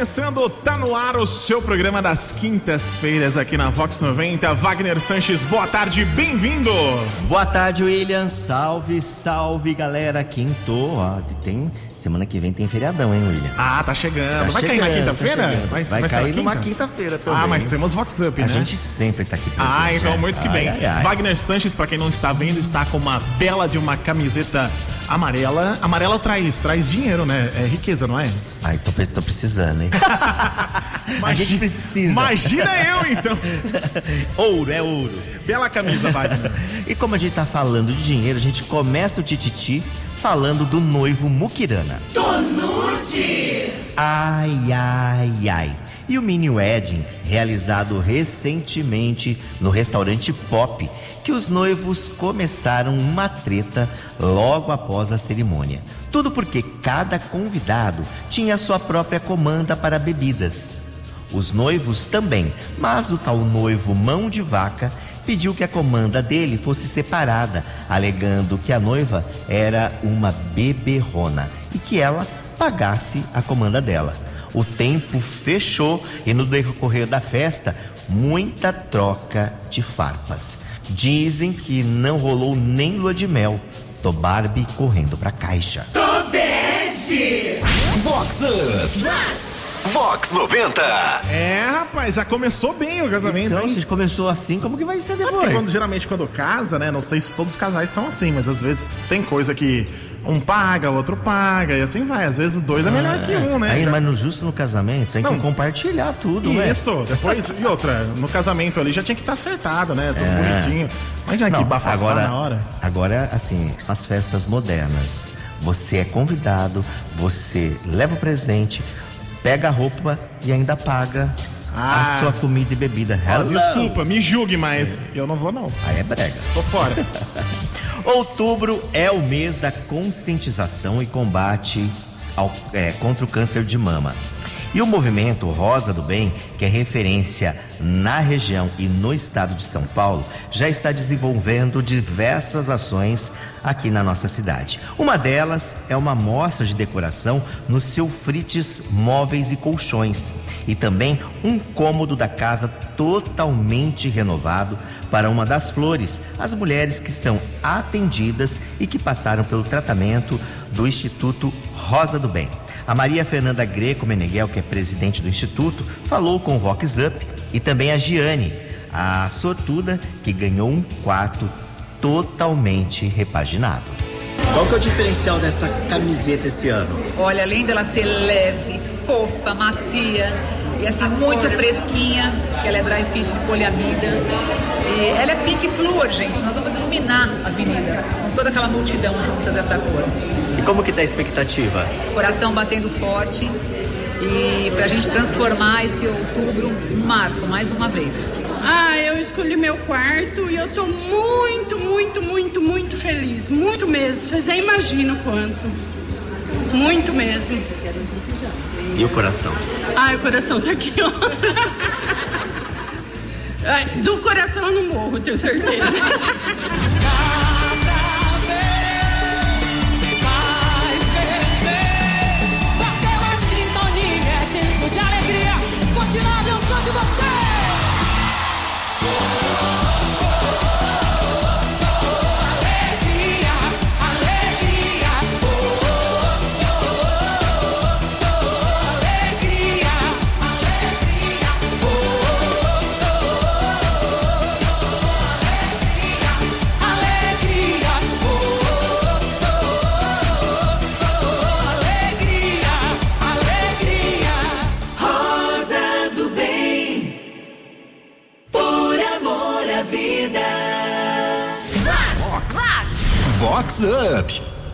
começando, tá no ar o seu programa das quintas-feiras aqui na Vox 90. Wagner Sanches, boa tarde, bem-vindo! Boa tarde, William. Salve, salve, galera. Quinto, ó, tem semana que vem tem feriadão, hein, William? Ah, tá chegando. Tá vai cair chegando, na tá quinta-feira? chegando. vai, vai, cair na numa quinta? quinta-feira também. Ah, mas temos Vox Up, A né? gente sempre tá aqui presente. Ah, então muito que bem. Ai, ai, ai. Wagner Sanches, pra quem não está vendo, está com uma bela de uma camiseta amarela. Amarela traz, traz dinheiro, né? É riqueza, não é? Ai, tô, tô precisando, hein? A gente precisa. Imagina eu, então. Ouro, é ouro. Bela camisa, Wagner. E como a gente tá falando de dinheiro, a gente começa o Tititi falando do noivo Mukirana. Tonute! Ai, ai, ai. E o mini wedding, realizado recentemente no restaurante Pop, que os noivos começaram uma treta logo após a cerimônia. Tudo porque cada convidado tinha sua própria comanda para bebidas. Os noivos também, mas o tal noivo mão de vaca pediu que a comanda dele fosse separada, alegando que a noiva era uma beberrona e que ela pagasse a comanda dela. O tempo fechou e no decorrer da festa, muita troca de farpas. Dizem que não rolou nem lua de mel. Tô Barbie correndo pra caixa. Vox Up. Vox 90. É, rapaz, já começou bem o casamento, Então, hein? se começou assim, como que vai ser depois? quando, geralmente quando casa, né? Não sei se todos os casais são assim, mas às vezes tem coisa que um paga, o outro paga, e assim vai. Às vezes dois é melhor que um, né? Aí, Já- mas no justo no casamento tem Não. que compartilhar tudo, né? Isso, depois, e outra, no casamento ali já tinha que estar acertado, né? Tudo bonitinho. Imagina que Não, bafafá agora, na hora. agora, assim, são as festas modernas. Você é convidado, você leva o presente, pega a roupa e ainda paga Ah. a sua comida e bebida. Hello. desculpa, me julgue, mas eu não vou não. Aí é brega. Tô fora. Outubro é o mês da conscientização e combate ao- é, contra o câncer de mama. E o movimento Rosa do Bem, que é referência na região e no estado de São Paulo, já está desenvolvendo diversas ações aqui na nossa cidade. Uma delas é uma mostra de decoração no seu frites móveis e colchões. E também um cômodo da casa totalmente renovado para uma das flores, as mulheres que são atendidas e que passaram pelo tratamento do Instituto Rosa do Bem. A Maria Fernanda Greco Meneghel, que é presidente do Instituto, falou com o Vox Up e também a Giane, a sortuda que ganhou um quarto totalmente repaginado. Qual que é o diferencial dessa camiseta esse ano? Olha, além dela ser leve, fofa, macia e assim muito fresquinha, que ela é dry fit de poliamida. E ela é pink fluor, gente. Nós vamos iluminar a avenida com toda aquela multidão juntas dessa cor. E como que tá a expectativa? Coração batendo forte e pra gente transformar esse outubro um marco mais uma vez. Ah, eu escolhi meu quarto e eu tô muito, muito, muito, muito feliz. Muito mesmo. Vocês nem imaginam quanto. Muito mesmo. E o coração? Ai, o coração tá aqui, ó. Ai, do coração eu não morro, tenho certeza. É tempo de alegria. Continua, eu sou de você.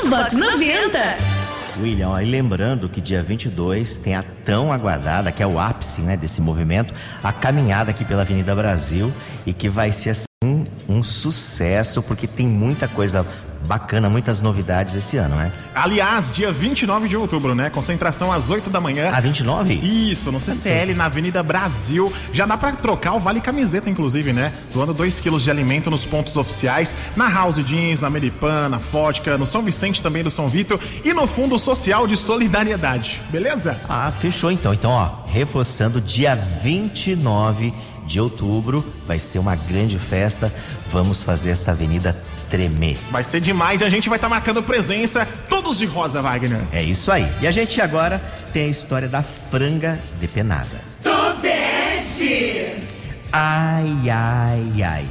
Vox 90. William, ó, e lembrando que dia 22 tem a tão aguardada, que é o ápice né, desse movimento, a caminhada aqui pela Avenida Brasil e que vai ser assim um sucesso, porque tem muita coisa bacana, muitas novidades esse ano, né? Aliás, dia 29 de outubro, né? Concentração às 8 da manhã. A 29? Isso, no CCL, na Avenida Brasil. Já dá pra trocar o Vale Camiseta, inclusive, né? Doando 2 quilos de alimento nos pontos oficiais, na House Jeans, na Ameripan, na Fótica, no São Vicente também do São Vitor e no Fundo Social de Solidariedade. Beleza? Ah, fechou então. Então, ó, reforçando, dia 29 de outubro vai ser uma grande festa. Vamos fazer essa avenida tremer. Vai ser demais e a gente vai estar marcando presença, todos de rosa, Wagner. É isso aí. E a gente agora tem a história da franga depenada. Tobeste! Ai, ai, ai.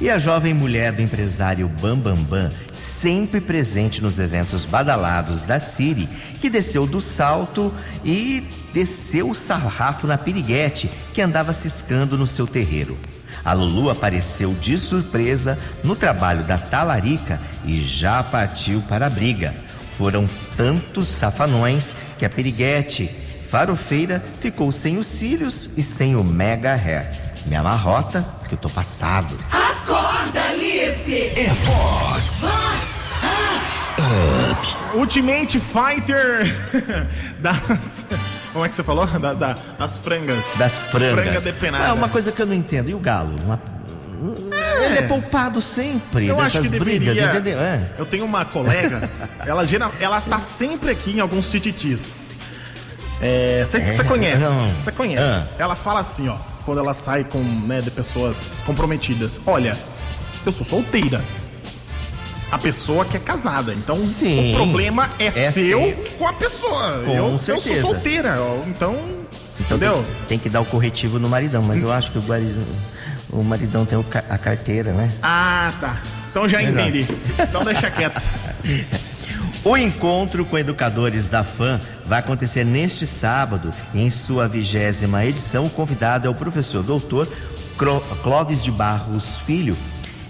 E a jovem mulher do empresário Bambambam, Bam Bam, sempre presente nos eventos badalados da Siri, que desceu do salto e desceu o sarrafo na piriguete que andava ciscando no seu terreiro. A Lulu apareceu de surpresa no trabalho da talarica e já partiu para a briga. Foram tantos safanões que a piriguete farofeira ficou sem os cílios e sem o mega hair. Me amarrota que eu tô passado. Acorda, Alice! É Fox. Ultimate Fighter das. Como é que você falou? Da- da- das frangas. Das frangas. Franga depenada. É uma coisa que eu não entendo. E o galo? Uma- Ele é poupado sempre Eu acho dessas que brigas, deveria- entendeu? É. Eu tenho uma colega, ela, geral, ela tá sempre aqui em alguns tititis. Você É, conhece? não. Você conhece? Ah. Ela fala assim, ó, quando ela sai com, né, de pessoas comprometidas. Olha, eu sou solteira. A pessoa que é casada. Então, Sim. o problema é, É seu com a pessoa. Com eu, eu sou solteira. Então, Então entendeu? tem, tem que dar o corretivo no maridão, mas eu acho que o maridão, o maridão tem a carteira, né? Ah, tá. Então já Melhor. entendi. Então deixa quieto. O encontro com educadores da FAM vai acontecer neste sábado. Em sua vigésima edição, o convidado é o professor doutor Clóvis de Barros Filho.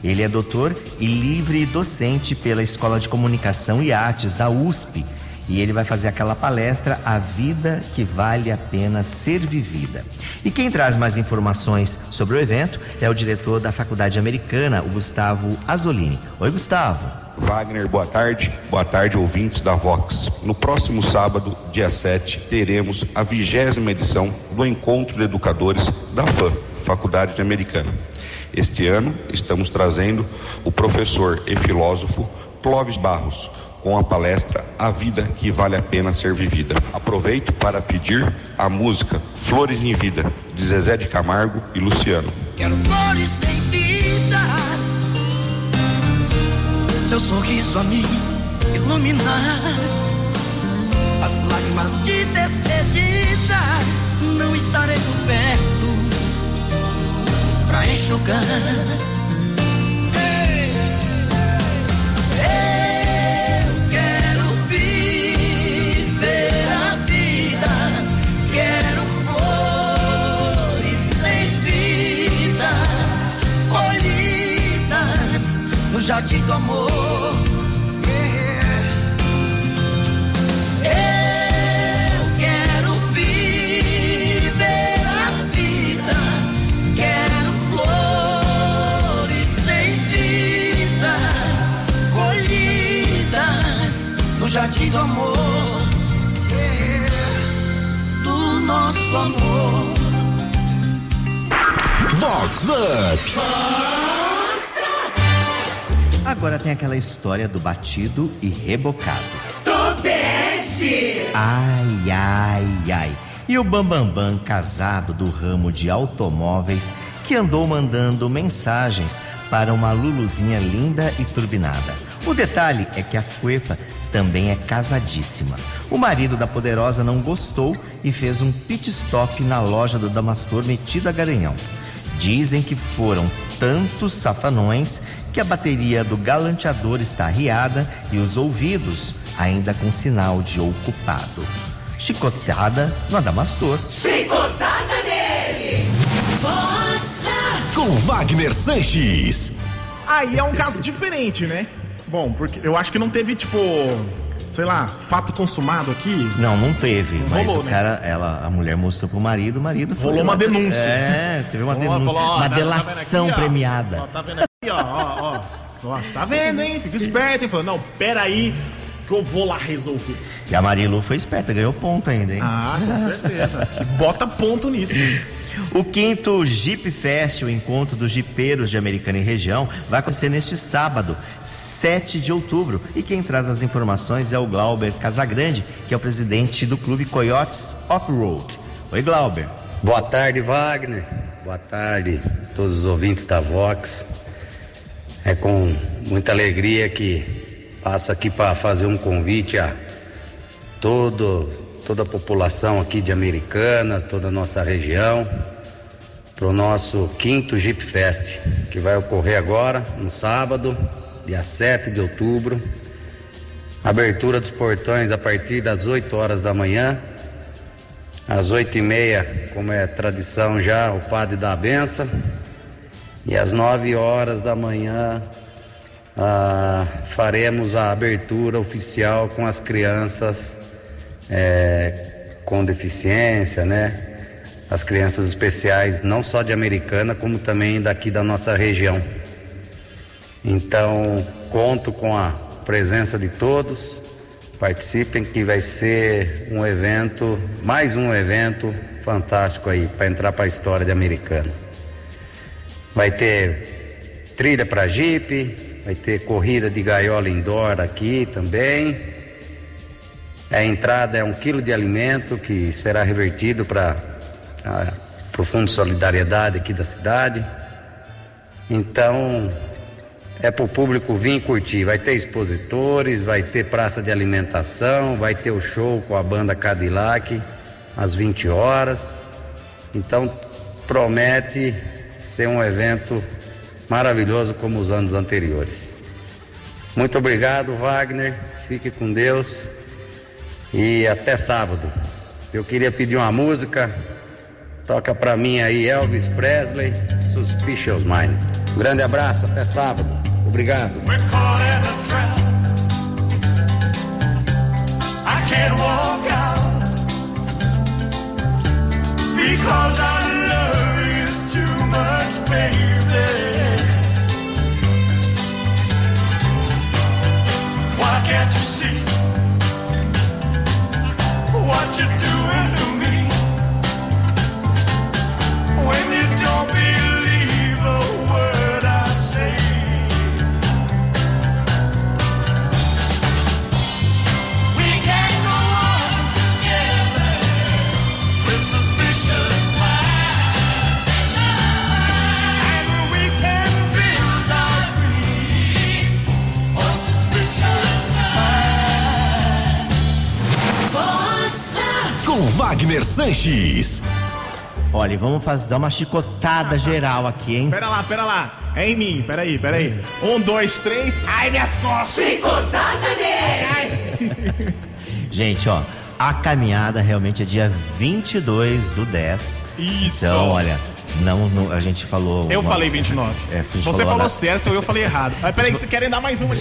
Ele é doutor e livre docente pela Escola de Comunicação e Artes da USP. E ele vai fazer aquela palestra A Vida que Vale a Pena Ser Vivida. E quem traz mais informações sobre o evento é o diretor da Faculdade Americana, o Gustavo Azzolini. Oi, Gustavo. Wagner, boa tarde. Boa tarde, ouvintes da Vox. No próximo sábado, dia 7, teremos a vigésima edição do Encontro de Educadores da FAM, Faculdade Americana. Este ano, estamos trazendo o professor e filósofo Clóvis Barros, com a palestra A Vida que Vale a Pena Ser Vivida. Aproveito para pedir a música Flores em Vida, de Zezé de Camargo e Luciano. Quero flores sem vida. Seu sorriso a mim iluminar. As lágrimas de despedida. Não estarei por perto pra jardim do amor. Do nosso amor. Vox Up. Agora tem aquela história do batido e rebocado. Tobeste! Ai, ai, ai. E o Bambambam Bam Bam, casado do ramo de automóveis, que andou mandando mensagens para uma Luluzinha linda e turbinada. O detalhe é que a Fuefa também é casadíssima. O marido da poderosa não gostou e fez um pit stop na loja do Damastor metido a garanhão. Dizem que foram tantos safanões que a bateria do galanteador está arriada e os ouvidos ainda com sinal de ocupado. Chicotada no Adamastor. Chicotada nele! Com Wagner Sanches. Aí é um caso diferente, né? Bom, porque eu acho que não teve, tipo, sei lá, fato consumado aqui. Não, não teve. Não mas rolou, o né? cara, ela, a mulher mostrou pro marido, o marido foi Rolou uma denúncia. É, teve uma Falou, denúncia. falou, ó, uma tá- tá delação aqui, ó? premiada. Ó, tá vendo aqui, ó, ó, ó. Nossa, tá vendo, hein? Fica esperto, hein? Falando, não, peraí, que eu vou lá resolver. E a Marilu foi esperta, ganhou ponto ainda, hein? Ah, com certeza. Bota ponto nisso. O quinto Jeep Fest, o encontro dos jipeiros de Americana e região, vai acontecer neste sábado, 7 de outubro. E quem traz as informações é o Glauber Casagrande, que é o presidente do clube Coyotes Off-Road. Oi, Glauber. Boa tarde, Wagner. Boa tarde, todos os ouvintes da Vox. É com muita alegria que passo aqui para fazer um convite a todo, toda a população aqui de Americana, toda a nossa região, para o nosso quinto Jeep Fest, que vai ocorrer agora, no sábado, dia 7 de outubro. Abertura dos portões a partir das 8 horas da manhã. Às 8 e meia, como é tradição já, o padre dá a benção. E às 9 horas da manhã, ah, faremos a abertura oficial com as crianças é, com deficiência, né? As crianças especiais, não só de Americana, como também daqui da nossa região. Então, conto com a presença de todos. Participem que vai ser um evento, mais um evento fantástico aí para entrar para a história de Americana. Vai ter trilha para Jeep, vai ter corrida de gaiola indoor aqui também. A entrada é um quilo de alimento que será revertido para o Fundo de Solidariedade aqui da cidade. Então, é para o público vir curtir. Vai ter expositores, vai ter praça de alimentação, vai ter o show com a banda Cadillac às 20 horas. Então, promete ser um evento maravilhoso como os anos anteriores. Muito obrigado, Wagner. Fique com Deus e até sábado. Eu queria pedir uma música. Toca pra mim aí Elvis Presley, Suspicious Mind. Um grande abraço, até sábado. Obrigado. Why can't you see Com Wagner Sanches. Olha, e vamos fazer, dar uma chicotada geral aqui, hein? Pera lá, pera lá. É em mim, peraí, peraí. Um, dois, três. Ai, minhas costas! Chicotada nele! Gente, ó, a caminhada realmente é dia 22 do 10. Isso. Então, olha, não, não- a gente falou. Eu uma- falei 29. É, Você falou na- certo, eu falei errado. Mas peraí, que querem dar mais uma.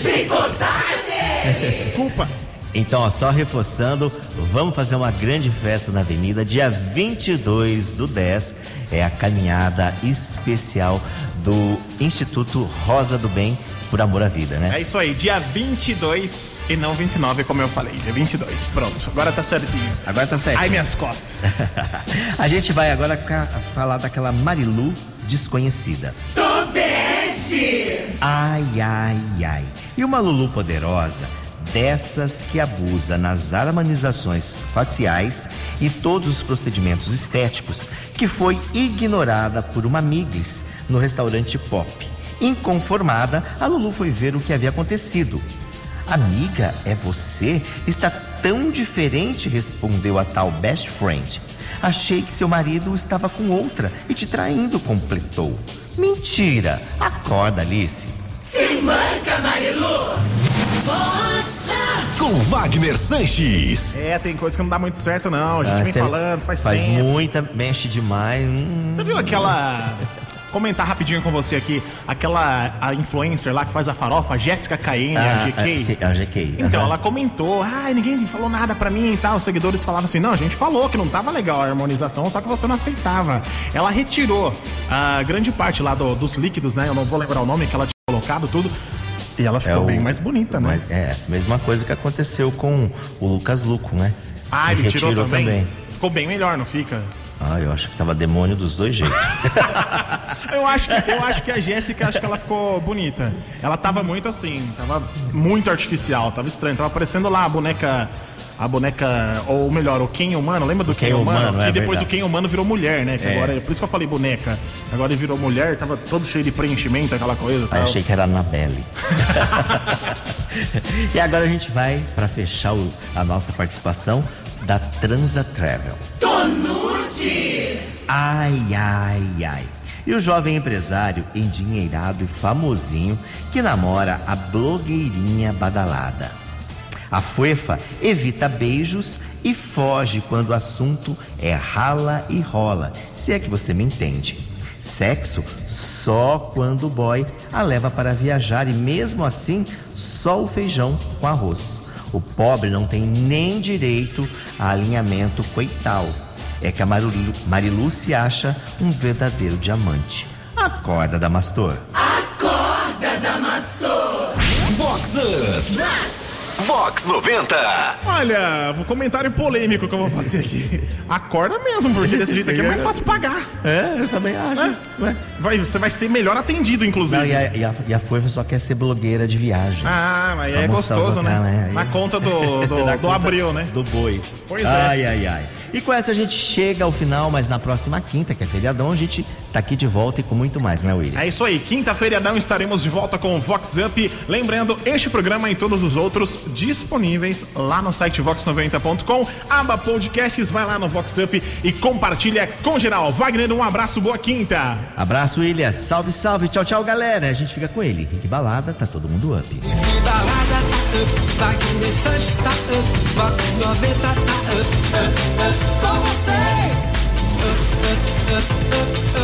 Desculpa. Então, ó, só reforçando, vamos fazer uma grande festa na avenida, dia 22 do 10. É a caminhada especial do Instituto Rosa do Bem por Amor à Vida, né? É isso aí, dia 22 e não 29, como eu falei. Dia 22. Pronto, agora tá certinho. Agora tá certo. Ai, minhas costas. a gente vai agora falar daquela Marilu desconhecida. Ai, ai, ai. E uma Lulu poderosa, dessas que abusa nas harmonizações faciais e todos os procedimentos estéticos, que foi ignorada por uma Miglis no restaurante Pop. Inconformada, a Lulu foi ver o que havia acontecido. Amiga, é você? Está tão diferente, respondeu a tal best friend. Achei que seu marido estava com outra e te traindo, completou. Mentira! Acorda, Alice. Se manca, Marilu! Com Wagner Sanches. É, tem coisa que não dá muito certo, não. A gente Ah, vem falando, faz, Faz tempo. muita, mexe demais. hum. Você viu aquela. Comentar rapidinho com você aqui, aquela a influencer lá que faz a farofa, a Jéssica Caene, a Ah, GK. ah, sim, a GK. Então, aham. ela comentou, ai, ninguém falou nada pra mim e tal. Os seguidores falavam assim, não, a gente falou que não tava legal a harmonização, só que você não aceitava. Ela retirou a grande parte lá do- dos líquidos, né? Eu não vou lembrar o nome que ela tinha colocado tudo. E ela ficou É o- bem mais bonita, né? É, mesma coisa que aconteceu com o Lucas Luco, né? Ah, ele tirou retirou também? Ficou bem melhor, não fica? Ah, eu acho que tava demônio dos dois jeitos. Eu acho que, eu acho que a Jéssica, acho que ela ficou bonita. Ela tava muito assim, tava muito artificial, tava estranho. Tava parecendo lá a boneca. A boneca, ou melhor, o Ken humano, lembra do Ken, Ken humano? humano, que é depois verdade. o Ken humano virou mulher, né? Que É. agora, por isso que eu falei boneca. Agora ele virou mulher, tava todo cheio de preenchimento, aquela coisa. Tal. achei que era a Anabelle. e agora a gente vai para fechar o- a nossa participação da Transa Travel. Tonute! Ai, ai, ai. E o jovem empresário endinheirado e famosinho que namora a blogueirinha badalada. A Fuefa evita beijos e foge quando o assunto é rala e rola, se é que você me entende. Sexo só quando o boy a leva para viajar e mesmo assim só o feijão com arroz. O pobre não tem nem direito a alinhamento coital. É que a Marilu, Marilu se acha um verdadeiro diamante. Acorda, Damastor. Acorda, Damastor! Vox Up. Vox 90. Olha, o comentário polêmico que eu vou fazer aqui. Acorda mesmo, porque desse jeito aqui é mais fácil pagar. É, eu também acho. Vai, você vai ser melhor atendido, inclusive. Não, e, a, e, a, e a só quer ser blogueira de viagens. Ah, mas é gostoso, né? Aí- Na conta do, do, do conta abril, né? Do boi. Pois é. ai, ai, ai. E com essa a gente chega ao final, mas na próxima quinta, que é feriadão, a gente tá aqui de volta e com muito mais, né, William? É isso aí, quinta-feira estaremos de volta com o Vox Up. Lembrando, este programa e todos os outros disponíveis lá no site vox90.com. Aba podcasts, vai lá no Vox Up e compartilha com geral. Wagner, um abraço, boa quinta. Abraço, William. Salve, salve. Tchau, tchau, galera. A gente fica com ele. Rick Balada, tá todo mundo up. Se balada up, Wagner Sanches tá up, Vox 90 tá up, up, up, com vocês. Up, up, up, up, up.